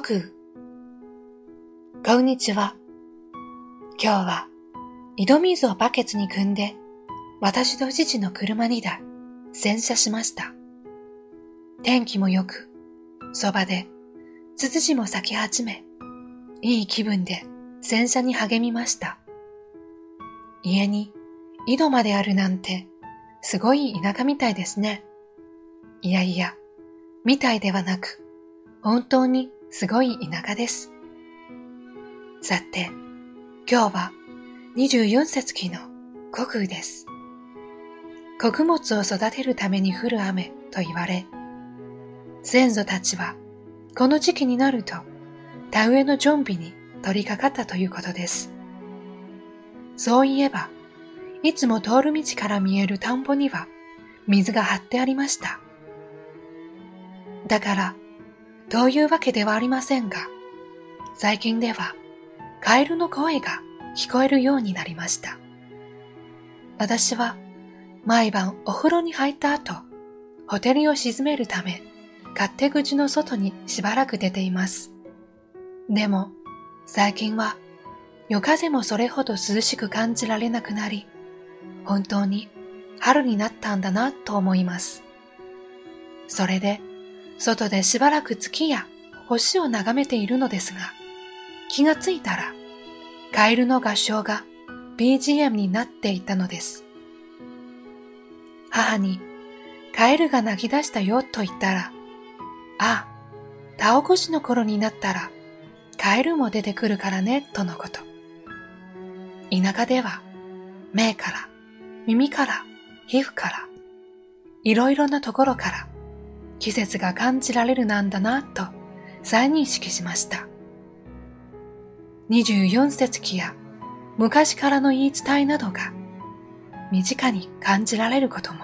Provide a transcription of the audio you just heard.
国雨。こんにちは。今日は井戸水をバケツに汲んで、私と父の車にだ、洗車しました。天気も良く、そばで、ツツジも咲き始め、いい気分で洗車に励みました。家に井戸まであるなんて、すごい田舎みたいですね。いやいや、みたいではなく、本当にすごい田舎です。さて、今日は24節気の国雨です。穀物を育てるために降る雨と言われ、先祖たちはこの時期になると田植えの準備に取り掛かったということです。そういえば、いつも通る道から見える田んぼには水が張ってありました。だから、というわけではありませんが、最近ではカエルの声が聞こえるようになりました。私は毎晩お風呂に入った後、ホテルを沈めるため、勝手口の外にしばらく出ています。でも、最近は夜風もそれほど涼しく感じられなくなり、本当に春になったんだなと思います。それで、外でしばらく月や星を眺めているのですが、気がついたら、カエルの合唱が BGM になっていたのです。母に、カエルが泣き出したよと言ったら、ああ、田起こしの頃になったら、カエルも出てくるからね、とのこと。田舎では、目から、耳から、皮膚から、いろいろなところから、季節が感じられるなんだなと再認識しました。24節気や昔からの言い伝えなどが身近に感じられることも